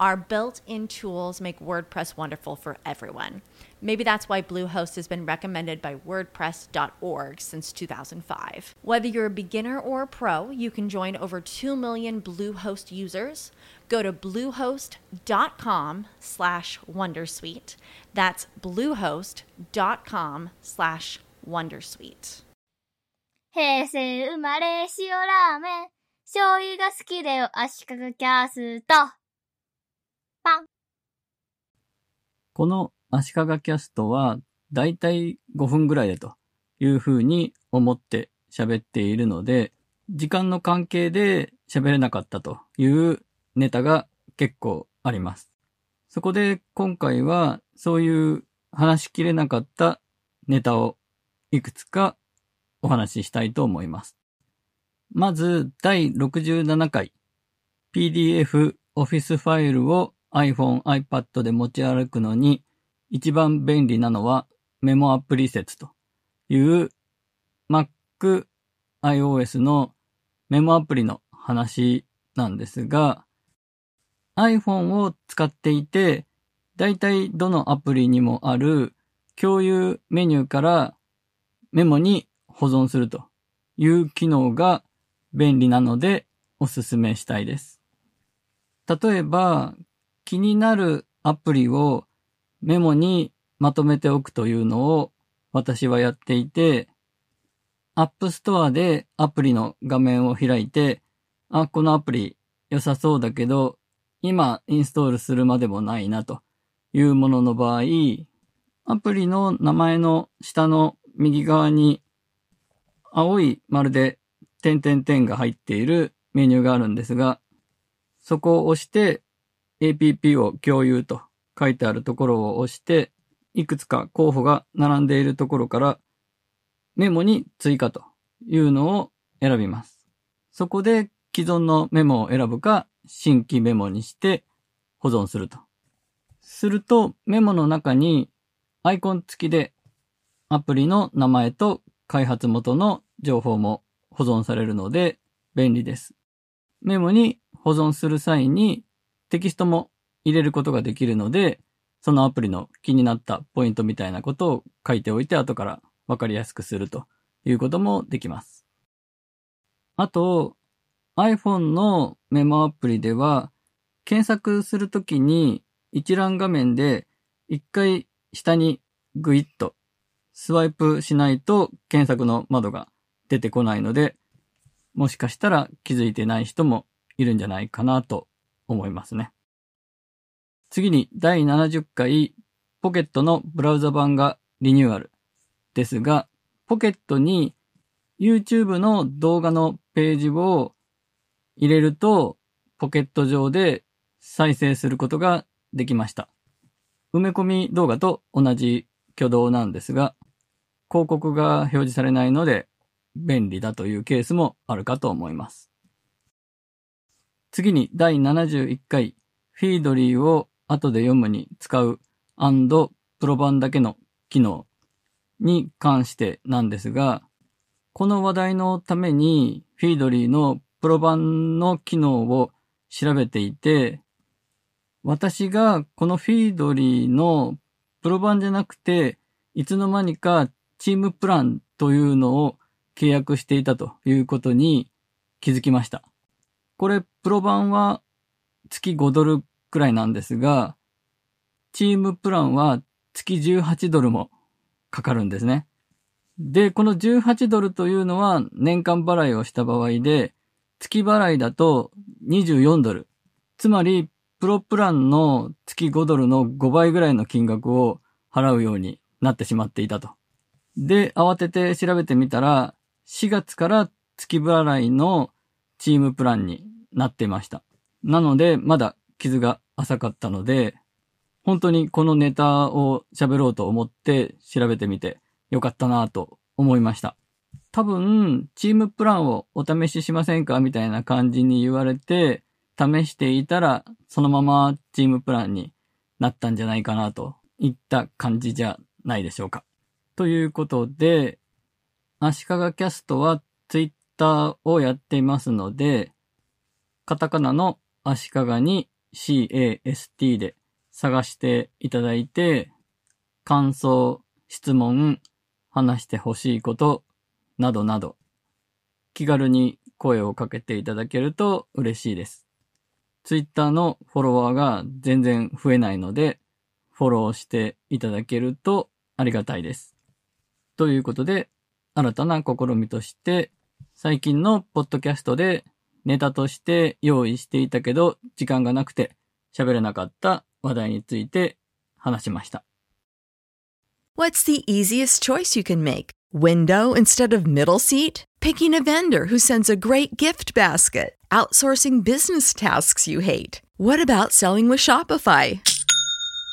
Our built in tools make WordPress wonderful for everyone. Maybe that's why Bluehost has been recommended by WordPress.org since 2005. Whether you're a beginner or a pro, you can join over 2 million Bluehost users. Go to bluehost.com slash Wondersuite. That's bluehost.com slash Wondersuite. 平成生まれ塩ラーメン。醤油が好きだよ、足利キャスト。 パン。この足利キャストは、だいたい5分ぐらいでというふうに思って喋っているので、時間の関係で喋れなかったというネタが結構あります。そこで今回はそういう話しきれなかったネタをいくつかお話ししたいと思います。まず第67回 PDF オフィスファイルを iPhone、iPad で持ち歩くのに一番便利なのはメモアプリ説という Mac、iOS のメモアプリの話なんですが iPhone を使っていてだいたいどのアプリにもある共有メニューからメモに保存するという機能が便利なのでおすすめしたいです。例えば気になるアプリをメモにまとめておくというのを私はやっていて、App Store でアプリの画面を開いて、あ、このアプリ良さそうだけど、今インストールするまでもないなというものの場合、アプリの名前の下の右側に青い丸で点々点が入っているメニューがあるんですが、そこを押して APP を共有と書いてあるところを押して、いくつか候補が並んでいるところからメモに追加というのを選びます。そこで既存のメモを選ぶか新規メモにして保存すると。するとメモの中にアイコン付きでアプリの名前と開発元の情報も保存されるので便利です。メモに保存する際にテキストも入れることができるので、そのアプリの気になったポイントみたいなことを書いておいて後からわかりやすくするということもできます。あと、iPhone のメモアプリでは、検索するときに一覧画面で一回下にグイッとスワイプしないと検索の窓が出てこないので、もしかしたら気づいてない人もいるんじゃないかなと思いますね。次に第70回ポケットのブラウザ版がリニューアルですが、ポケットに YouTube の動画のページを入れると、ポケット上で再生することができました。埋め込み動画と同じ挙動なんですが、広告が表示されないので便利だというケースもあるかと思います。次に第71回フィードリーを後で読むに使うプロ版だけの機能に関してなんですが、この話題のためにフィードリーのプロ版の機能を調べていて、私がこのフィードリーのプロ版じゃなくて、いつの間にかチームプランというのを契約していたということに気づきました。これ、プロ版は月5ドルくらいなんですが、チームプランは月18ドルもかかるんですね。で、この18ドルというのは年間払いをした場合で、月払いだと24ドル。つまり、プロプランの月5ドルの5倍ぐらいの金額を払うようになってしまっていたと。で、慌てて調べてみたら、4月から月払いのチームプランになっていました。なので、まだ傷が浅かったので、本当にこのネタを喋ろうと思って調べてみてよかったなと思いました。多分、チームプランをお試ししませんかみたいな感じに言われて、試していたら、そのままチームプランになったんじゃないかなといった感じじゃないでしょうか。ということで、足利キャストはツイッターをやっていますので、カタカナの足利に CAST で探していただいて、感想、質問、話してほしいこと、などなど、気軽に声をかけていただけると嬉しいです。ツイッターのフォロワーが全然増えないので、フォローしていただけるとありがたいです。ということで、新たな試みとして、最近のポッドキャストでネタとして用意していたけど、時間がなくて喋れなかった話題について話しました。What's the easiest choice you can make? Window instead of middle seat? Picking a vendor who sends a great gift basket? Outsourcing business tasks you hate? What about selling with Shopify?